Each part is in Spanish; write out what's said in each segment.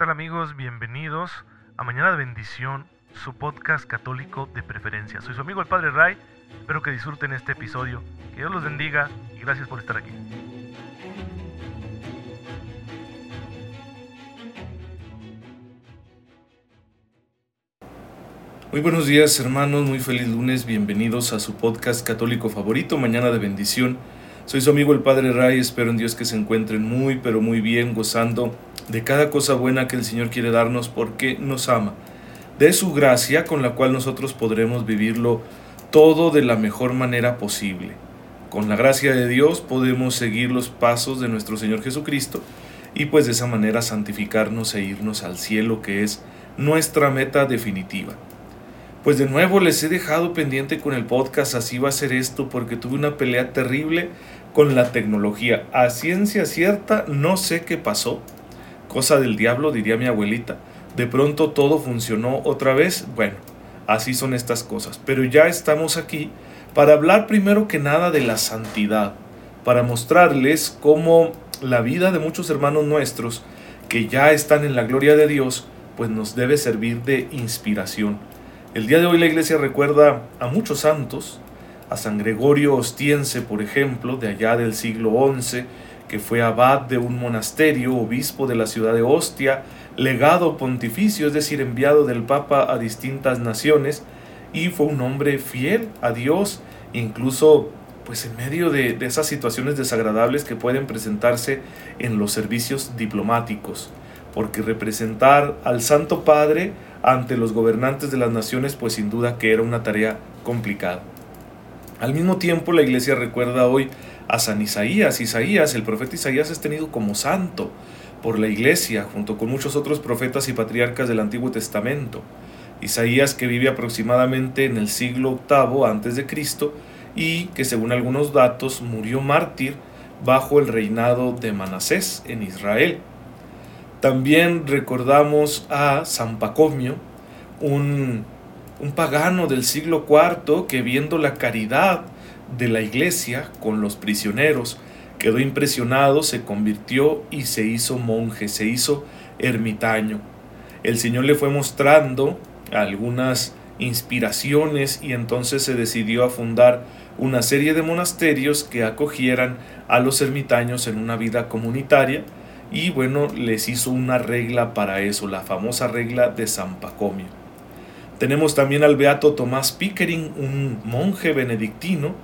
tal amigos? Bienvenidos a Mañana de Bendición, su podcast católico de preferencia. Soy su amigo el Padre Ray, espero que disfruten este episodio, que Dios los bendiga y gracias por estar aquí. Muy buenos días hermanos, muy feliz lunes, bienvenidos a su podcast católico favorito, Mañana de Bendición. Soy su amigo el Padre Ray, espero en Dios que se encuentren muy pero muy bien, gozando de cada cosa buena que el Señor quiere darnos porque nos ama, de su gracia con la cual nosotros podremos vivirlo todo de la mejor manera posible. Con la gracia de Dios podemos seguir los pasos de nuestro Señor Jesucristo y pues de esa manera santificarnos e irnos al cielo que es nuestra meta definitiva. Pues de nuevo les he dejado pendiente con el podcast, así va a ser esto porque tuve una pelea terrible con la tecnología. A ciencia cierta no sé qué pasó, Cosa del diablo, diría mi abuelita. De pronto todo funcionó otra vez. Bueno, así son estas cosas. Pero ya estamos aquí para hablar primero que nada de la santidad, para mostrarles cómo la vida de muchos hermanos nuestros que ya están en la gloria de Dios, pues nos debe servir de inspiración. El día de hoy la iglesia recuerda a muchos santos, a San Gregorio Ostiense, por ejemplo, de allá del siglo XI, que fue abad de un monasterio, obispo de la ciudad de Ostia, legado pontificio, es decir, enviado del Papa a distintas naciones, y fue un hombre fiel a Dios, incluso pues en medio de, de esas situaciones desagradables que pueden presentarse en los servicios diplomáticos, porque representar al Santo Padre ante los gobernantes de las naciones, pues sin duda que era una tarea complicada. Al mismo tiempo, la iglesia recuerda hoy a San Isaías. Isaías, el profeta Isaías es tenido como santo por la iglesia, junto con muchos otros profetas y patriarcas del Antiguo Testamento. Isaías que vive aproximadamente en el siglo VIII antes de Cristo y que según algunos datos murió mártir bajo el reinado de Manasés en Israel. También recordamos a San Pacomio, un, un pagano del siglo IV que viendo la caridad de la iglesia con los prisioneros. Quedó impresionado, se convirtió y se hizo monje, se hizo ermitaño. El Señor le fue mostrando algunas inspiraciones y entonces se decidió a fundar una serie de monasterios que acogieran a los ermitaños en una vida comunitaria y bueno, les hizo una regla para eso, la famosa regla de San Pacomio. Tenemos también al beato Tomás Pickering, un monje benedictino,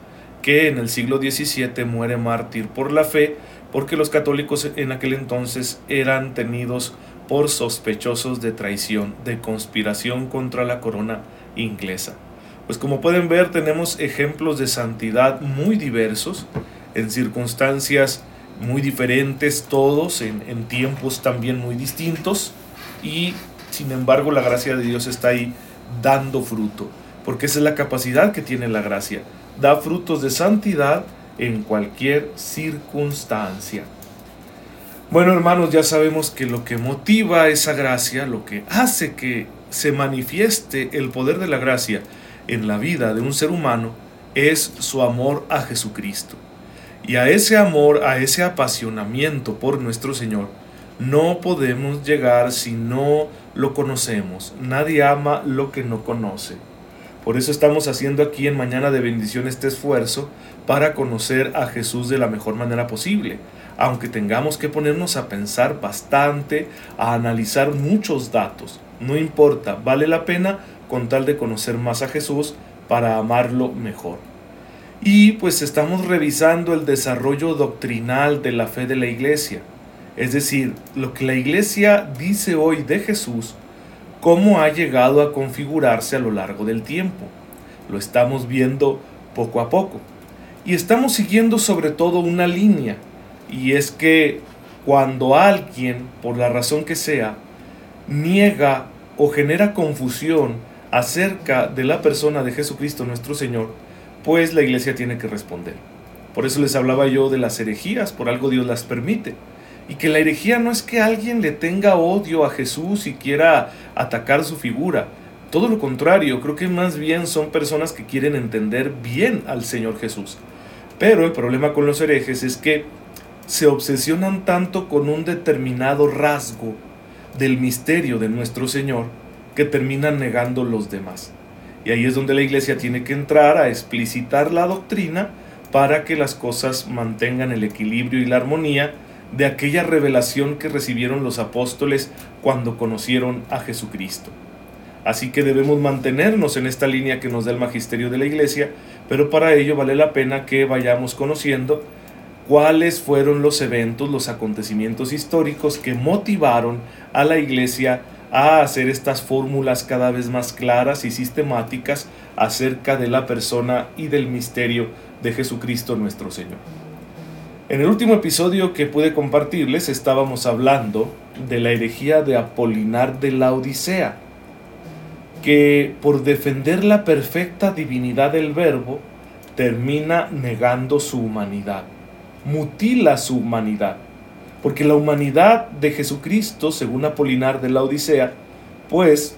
que en el siglo XVII muere mártir por la fe, porque los católicos en aquel entonces eran tenidos por sospechosos de traición, de conspiración contra la corona inglesa. Pues como pueden ver tenemos ejemplos de santidad muy diversos, en circunstancias muy diferentes todos, en, en tiempos también muy distintos, y sin embargo la gracia de Dios está ahí dando fruto, porque esa es la capacidad que tiene la gracia da frutos de santidad en cualquier circunstancia. Bueno hermanos, ya sabemos que lo que motiva esa gracia, lo que hace que se manifieste el poder de la gracia en la vida de un ser humano, es su amor a Jesucristo. Y a ese amor, a ese apasionamiento por nuestro Señor, no podemos llegar si no lo conocemos. Nadie ama lo que no conoce. Por eso estamos haciendo aquí en Mañana de Bendición este esfuerzo para conocer a Jesús de la mejor manera posible. Aunque tengamos que ponernos a pensar bastante, a analizar muchos datos. No importa, vale la pena con tal de conocer más a Jesús para amarlo mejor. Y pues estamos revisando el desarrollo doctrinal de la fe de la iglesia. Es decir, lo que la iglesia dice hoy de Jesús cómo ha llegado a configurarse a lo largo del tiempo. Lo estamos viendo poco a poco. Y estamos siguiendo sobre todo una línea, y es que cuando alguien, por la razón que sea, niega o genera confusión acerca de la persona de Jesucristo nuestro Señor, pues la iglesia tiene que responder. Por eso les hablaba yo de las herejías, por algo Dios las permite. Y que la herejía no es que alguien le tenga odio a Jesús y quiera atacar su figura. Todo lo contrario, creo que más bien son personas que quieren entender bien al Señor Jesús. Pero el problema con los herejes es que se obsesionan tanto con un determinado rasgo del misterio de nuestro Señor que terminan negando los demás. Y ahí es donde la iglesia tiene que entrar a explicitar la doctrina para que las cosas mantengan el equilibrio y la armonía de aquella revelación que recibieron los apóstoles cuando conocieron a Jesucristo. Así que debemos mantenernos en esta línea que nos da el magisterio de la iglesia, pero para ello vale la pena que vayamos conociendo cuáles fueron los eventos, los acontecimientos históricos que motivaron a la iglesia a hacer estas fórmulas cada vez más claras y sistemáticas acerca de la persona y del misterio de Jesucristo nuestro Señor. En el último episodio que pude compartirles estábamos hablando de la herejía de Apolinar de la Odisea, que por defender la perfecta divinidad del Verbo termina negando su humanidad, mutila su humanidad, porque la humanidad de Jesucristo, según Apolinar de la Odisea, pues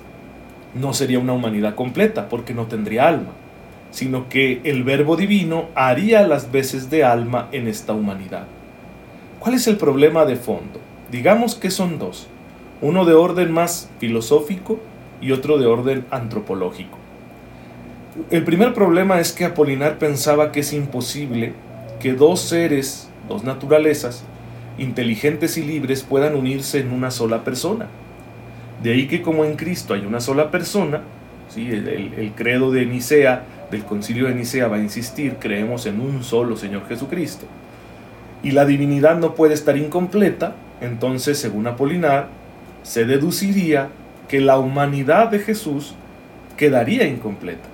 no sería una humanidad completa, porque no tendría alma sino que el Verbo Divino haría las veces de alma en esta humanidad. ¿Cuál es el problema de fondo? Digamos que son dos, uno de orden más filosófico y otro de orden antropológico. El primer problema es que Apolinar pensaba que es imposible que dos seres, dos naturalezas, inteligentes y libres puedan unirse en una sola persona. De ahí que como en Cristo hay una sola persona, ¿sí? el, el credo de Nicea del concilio de Nicea va a insistir, creemos en un solo Señor Jesucristo, y la divinidad no puede estar incompleta, entonces, según Apolinar, se deduciría que la humanidad de Jesús quedaría incompleta.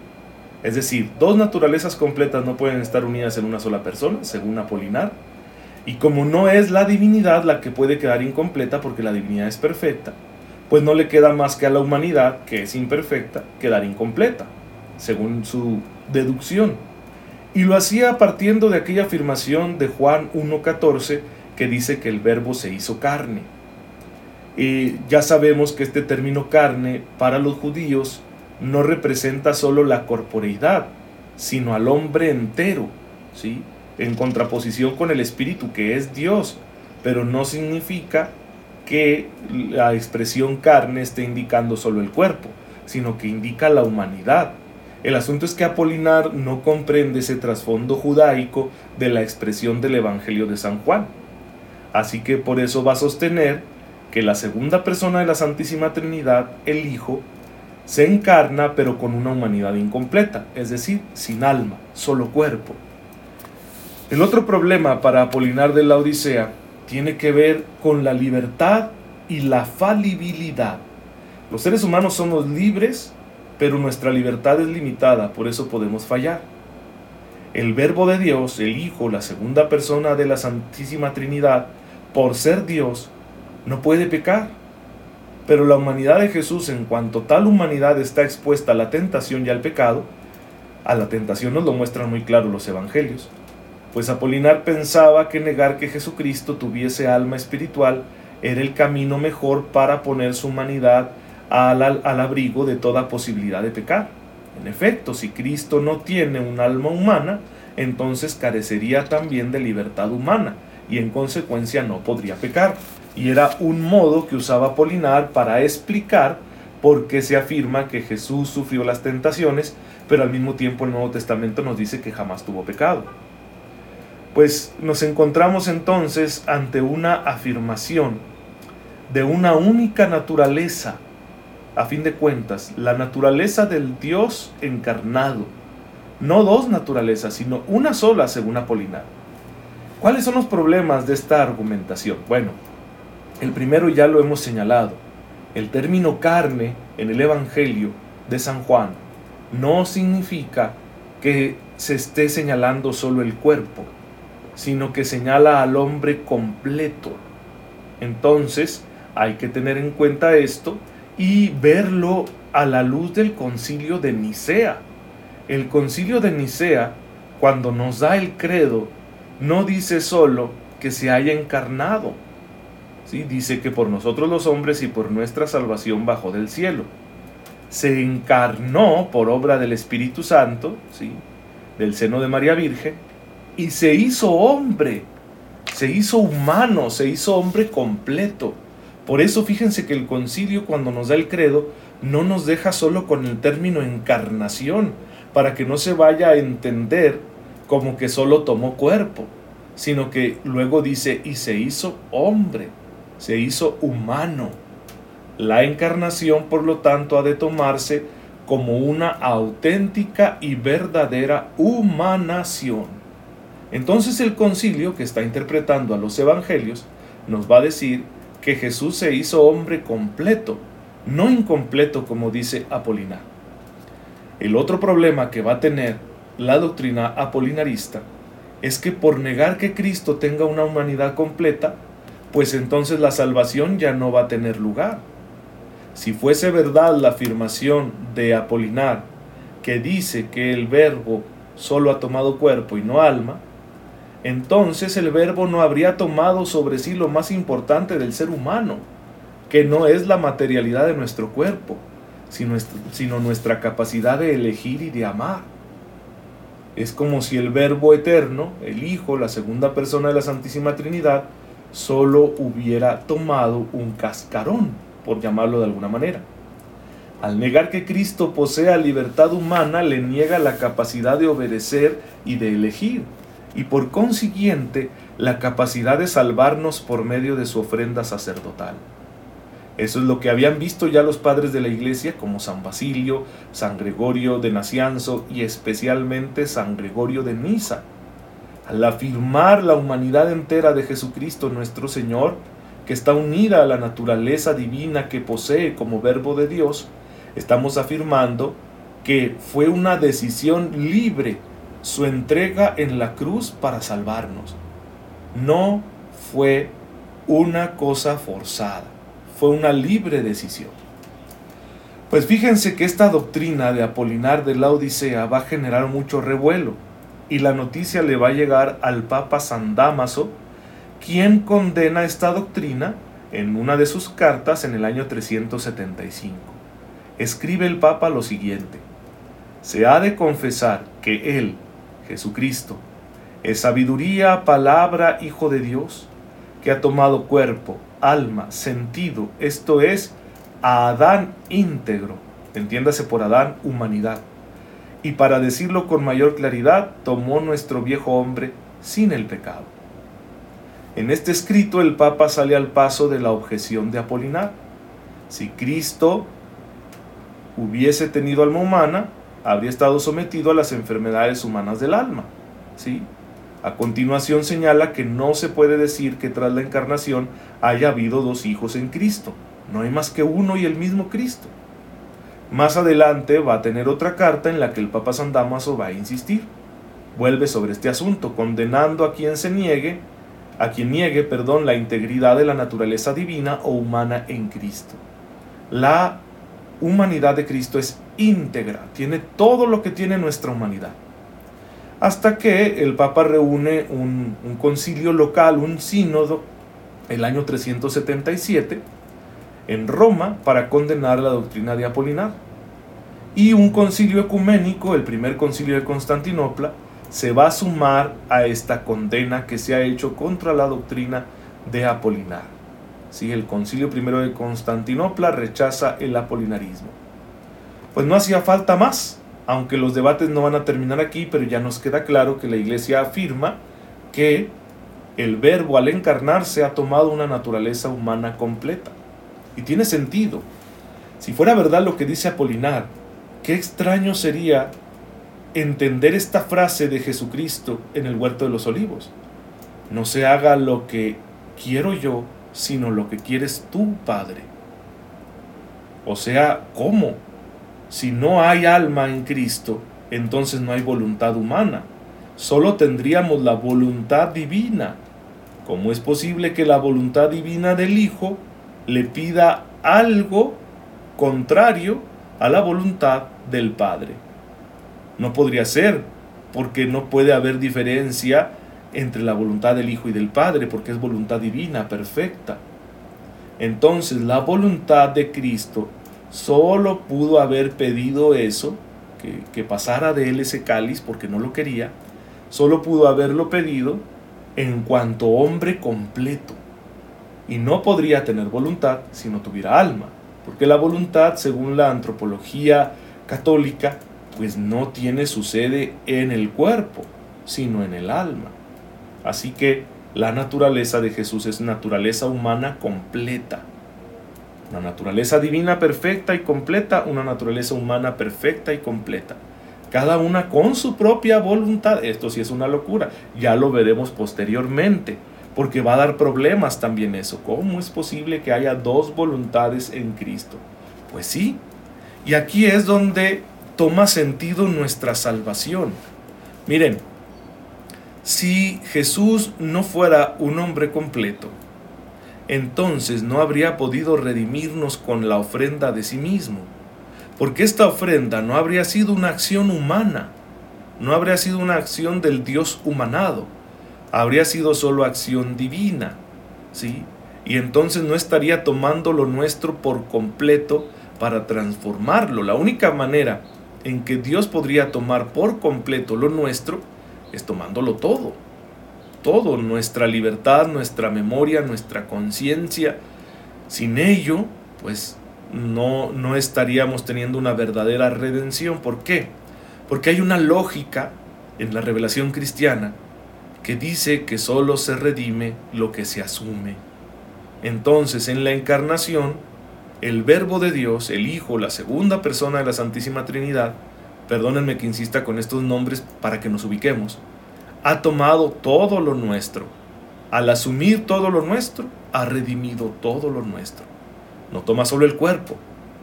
Es decir, dos naturalezas completas no pueden estar unidas en una sola persona, según Apolinar, y como no es la divinidad la que puede quedar incompleta porque la divinidad es perfecta, pues no le queda más que a la humanidad, que es imperfecta, quedar incompleta según su deducción. Y lo hacía partiendo de aquella afirmación de Juan 1.14 que dice que el verbo se hizo carne. Y ya sabemos que este término carne para los judíos no representa solo la corporeidad, sino al hombre entero, ¿sí? en contraposición con el espíritu que es Dios, pero no significa que la expresión carne esté indicando solo el cuerpo, sino que indica la humanidad. El asunto es que Apolinar no comprende ese trasfondo judaico de la expresión del Evangelio de San Juan. Así que por eso va a sostener que la segunda persona de la Santísima Trinidad, el Hijo, se encarna pero con una humanidad incompleta, es decir, sin alma, solo cuerpo. El otro problema para Apolinar de la Odisea tiene que ver con la libertad y la falibilidad. Los seres humanos somos libres pero nuestra libertad es limitada, por eso podemos fallar. El Verbo de Dios, el Hijo, la segunda persona de la Santísima Trinidad, por ser Dios, no puede pecar. Pero la humanidad de Jesús, en cuanto tal humanidad está expuesta a la tentación y al pecado, a la tentación nos lo muestran muy claro los evangelios, pues Apolinar pensaba que negar que Jesucristo tuviese alma espiritual era el camino mejor para poner su humanidad al, abrigo de toda posibilidad de pecar. En efecto, si Cristo no tiene un alma humana, entonces carecería también de libertad humana y en consecuencia no podría pecar. Y era un modo que usaba Polinar para explicar por qué se afirma que Jesús sufrió las tentaciones, pero al mismo tiempo el Nuevo Testamento nos dice que jamás tuvo pecado. Pues nos encontramos entonces ante una afirmación de una única naturaleza a fin de cuentas, la naturaleza del Dios encarnado. No dos naturalezas, sino una sola, según Apolinar. ¿Cuáles son los problemas de esta argumentación? Bueno, el primero ya lo hemos señalado. El término carne en el Evangelio de San Juan no significa que se esté señalando solo el cuerpo, sino que señala al hombre completo. Entonces, hay que tener en cuenta esto y verlo a la luz del concilio de Nicea. El concilio de Nicea, cuando nos da el credo, no dice solo que se haya encarnado, ¿sí? dice que por nosotros los hombres y por nuestra salvación bajó del cielo. Se encarnó por obra del Espíritu Santo, ¿sí? del seno de María Virgen, y se hizo hombre, se hizo humano, se hizo hombre completo Por eso fíjense que el concilio cuando nos da el credo no nos deja solo con el término encarnación, para que no se vaya a entender como que solo tomó cuerpo, sino que luego dice y se hizo hombre, se hizo humano. La encarnación, por lo tanto, ha de tomarse como una auténtica y verdadera humanación. Entonces el concilio que está interpretando a los evangelios nos va a decir que Jesús se hizo hombre completo, no incompleto como dice Apolinar. El otro problema que va a tener la doctrina apolinarista es que por negar que Cristo tenga una humanidad completa, pues entonces la salvación ya no va a tener lugar. Si fuese verdad la afirmación de Apolinar que dice que el verbo solo ha tomado cuerpo y no alma, entonces el verbo no habría tomado sobre sí lo más importante del ser humano, que no es la materialidad de nuestro cuerpo, sino, nuestra capacidad de elegir y de amar. Es como si el verbo eterno, el Hijo, la segunda persona de la Santísima Trinidad, solo hubiera tomado un cascarón, por llamarlo de alguna manera. Al negar que Cristo posea libertad humana, le niega la capacidad de obedecer y de elegir y por consiguiente la capacidad de salvarnos por medio de su ofrenda sacerdotal. Eso es lo que habían visto ya los padres de la iglesia como San Basilio, San Gregorio de Nacianzo y especialmente San Gregorio de Nisa. Al afirmar la humanidad entera de Jesucristo nuestro Señor, que está unida a la naturaleza divina que posee como verbo de Dios, estamos afirmando que fue una decisión libre su entrega en la cruz para salvarnos. No fue una cosa forzada, fue una libre decisión. Pues fíjense que esta doctrina de Apolinar de la Odisea va a generar mucho revuelo y la noticia le va a llegar al Papa San Damaso, quien condena esta doctrina en una de sus cartas en el año 375. Escribe el Papa lo siguiente, se ha de confesar que él, Jesucristo, es sabiduría, palabra, Hijo de Dios, que ha tomado cuerpo, alma, sentido, esto es, a Adán íntegro, entiéndase por Adán humanidad, y para decirlo con mayor claridad, tomó nuestro viejo hombre sin el pecado. En este escrito el Papa sale al paso de la objeción de Apolinar. Si Cristo hubiese tenido alma humana, habría estado sometido a las enfermedades humanas del alma. ¿sí? A continuación señala que no se puede decir que tras la encarnación haya habido dos hijos en Cristo. No hay más que uno y el mismo Cristo. Más adelante va a tener otra carta en la que el Papa San Damaso va a insistir. Vuelve sobre este asunto, condenando a quien se niegue, a quien niegue, perdón, la integridad de la naturaleza divina o humana en Cristo. La humanidad de Cristo es íntegra, tiene todo lo que tiene nuestra humanidad. Hasta que el Papa reúne un, concilio local, un sínodo, el año 377, en Roma para condenar la doctrina de Apolinar. Y un concilio ecuménico, el primer concilio de Constantinopla, se va a sumar a esta condena que se ha hecho contra la doctrina de Apolinar. Si el concilio primero de Constantinopla rechaza el apolinarismo pues no hacía falta más, aunque los debates no van a terminar aquí, pero ya nos queda claro que la iglesia afirma que el verbo al encarnarse ha tomado una naturaleza humana completa. Y tiene sentido. Si fuera verdad lo que dice Apolinar, qué extraño sería entender esta frase de Jesucristo en el huerto de los olivos. No se haga lo que quiero yo, sino lo que quieres tú, Padre. O sea, ¿cómo? Si no hay alma en Cristo, entonces no hay voluntad humana. Solo tendríamos la voluntad divina. ¿Cómo es posible que la voluntad divina del Hijo le pida algo contrario a la voluntad del Padre? No podría ser, porque no puede haber diferencia entre la voluntad del Hijo y del Padre, porque es voluntad divina, perfecta. Entonces la voluntad de Cristo solo pudo haber pedido eso, que, pasara de él ese cáliz porque no lo quería, solo pudo haberlo pedido en cuanto hombre completo. y no podría tener voluntad si no tuviera alma, porque la voluntad, según la antropología católica, pues no tiene su sede en el cuerpo, sino en el alma. Así que la naturaleza de Jesús es naturaleza humana completa. Una naturaleza divina perfecta y completa, una naturaleza humana perfecta y completa. Cada una con su propia voluntad. Esto sí es una locura. Ya lo veremos posteriormente porque va a dar problemas también eso. ¿Cómo es posible que haya dos voluntades en Cristo? Pues sí, y aquí es donde toma sentido nuestra salvación. Miren, si Jesús no fuera un hombre completo, entonces no habría podido redimirnos con la ofrenda de sí mismo, porque esta ofrenda no habría sido una acción humana, no habría sido una acción del Dios humanado, habría sido solo acción divina, ¿sí? Y entonces no estaría tomando lo nuestro por completo para transformarlo. La única manera en que Dios podría tomar por completo lo nuestro es tomándolo todo. Todo, nuestra libertad, nuestra memoria, nuestra conciencia. Sin ello, pues no, no estaríamos teniendo una verdadera redención. ¿Por qué? Porque hay una lógica en la revelación cristiana que dice que solo se redime lo que se asume. Entonces, en la encarnación, el Verbo de Dios, el Hijo, la segunda persona de la Santísima Trinidad, perdónenme que insista con estos nombres para que nos ubiquemos, ha tomado todo lo nuestro. Al asumir todo lo nuestro, ha redimido todo lo nuestro. No toma solo el cuerpo,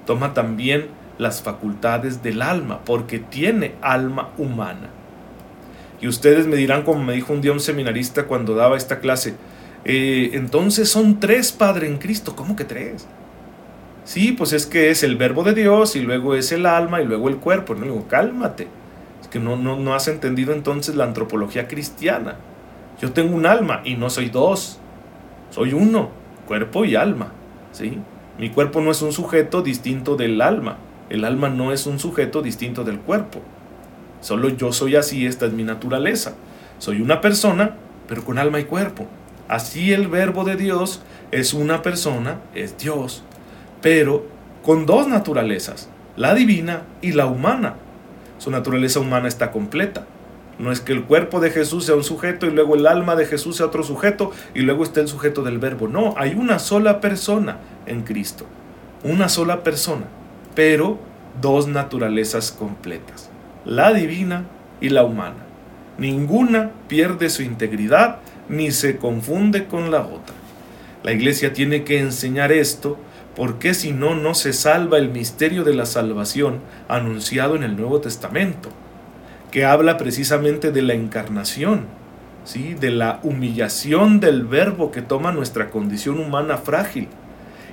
toma también las facultades del alma, porque tiene alma humana. Y ustedes me dirán, como me dijo un día un seminarista cuando daba esta clase, eh, entonces son tres Padre en Cristo. ¿Cómo que tres? Sí, pues es que es el verbo de Dios y luego es el alma y luego el cuerpo. No digo, cálmate. Es que no, no, no has entendido entonces la antropología cristiana. Yo tengo un alma y no soy dos. Soy uno, cuerpo y alma. ¿sí? Mi cuerpo no es un sujeto distinto del alma. El alma no es un sujeto distinto del cuerpo. Solo yo soy así, esta es mi naturaleza. Soy una persona, pero con alma y cuerpo. Así el verbo de Dios es una persona, es Dios, pero con dos naturalezas, la divina y la humana. Su naturaleza humana está completa. No es que el cuerpo de Jesús sea un sujeto y luego el alma de Jesús sea otro sujeto y luego esté el sujeto del verbo. No, hay una sola persona en Cristo. Una sola persona, pero dos naturalezas completas la divina y la humana. Ninguna pierde su integridad ni se confunde con la otra. La iglesia tiene que enseñar esto porque si no, no se salva el misterio de la salvación anunciado en el Nuevo Testamento, que habla precisamente de la encarnación, ¿sí? de la humillación del verbo que toma nuestra condición humana frágil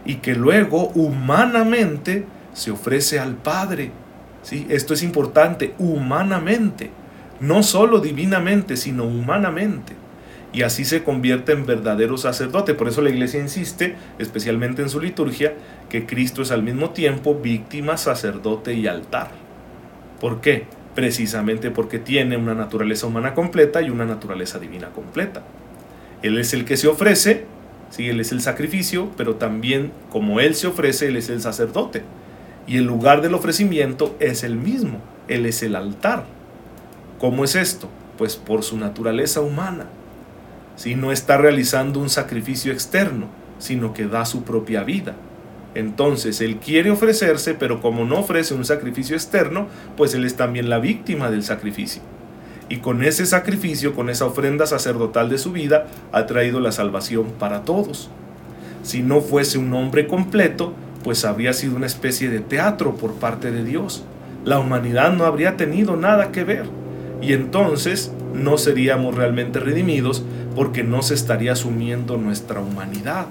y que luego humanamente se ofrece al Padre esto es importante humanamente, no solo divinamente, sino humanamente. Y así se convierte en verdadero sacerdote. Por eso la iglesia insiste, especialmente en su liturgia, que Cristo es al mismo tiempo víctima, sacerdote y altar. ¿Por qué? Precisamente porque tiene una naturaleza humana completa y una naturaleza divina completa. Él es el que se ofrece, ¿sí? Él es el sacrificio, pero también como Él se ofrece, Él es el sacerdote. Y el lugar del ofrecimiento es el mismo, Él es el altar. ¿Cómo es esto? Pues por su naturaleza humana. Si no está realizando un sacrificio externo, sino que da su propia vida. Entonces Él quiere ofrecerse, pero como no ofrece un sacrificio externo, pues Él es también la víctima del sacrificio. Y con ese sacrificio, con esa ofrenda sacerdotal de su vida, ha traído la salvación para todos. Si no fuese un hombre completo, pues habría sido una especie de teatro por parte de Dios. La humanidad no habría tenido nada que ver. Y entonces no seríamos realmente redimidos porque no se estaría asumiendo nuestra humanidad.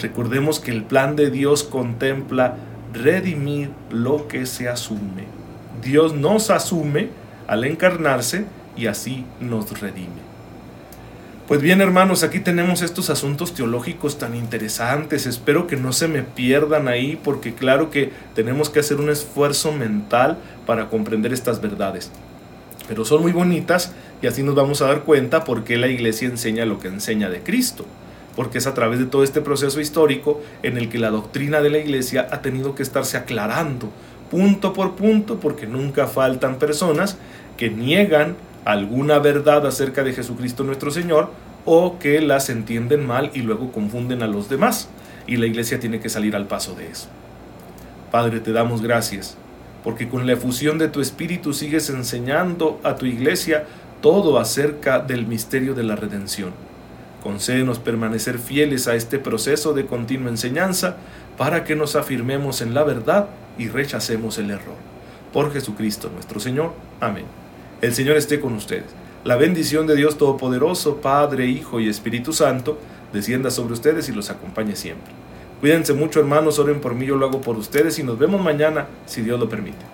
Recordemos que el plan de Dios contempla redimir lo que se asume. Dios nos asume al encarnarse y así nos redime. Pues bien, hermanos, aquí tenemos estos asuntos teológicos tan interesantes. Espero que no se me pierdan ahí porque claro que tenemos que hacer un esfuerzo mental para comprender estas verdades. Pero son muy bonitas y así nos vamos a dar cuenta por qué la iglesia enseña lo que enseña de Cristo. porque es a través de todo este proceso histórico en el que la doctrina de la iglesia ha tenido que estarse aclarando punto por punto, porque nunca faltan personas que niegan alguna verdad acerca de Jesucristo nuestro Señor o que las entienden mal y luego confunden a los demás. Y la iglesia tiene que salir al paso de eso. Padre, te damos gracias, porque con la efusión de tu Espíritu sigues enseñando a tu iglesia todo acerca del misterio de la redención. Concédenos permanecer fieles a este proceso de continua enseñanza para que nos afirmemos en la verdad y rechacemos el error. Por Jesucristo nuestro Señor. Amén. El Señor esté con ustedes. La bendición de Dios Todopoderoso, Padre, Hijo y Espíritu Santo, descienda sobre ustedes y los acompañe siempre. Cuídense mucho hermanos, oren por mí, yo lo hago por ustedes y nos vemos mañana si Dios lo permite.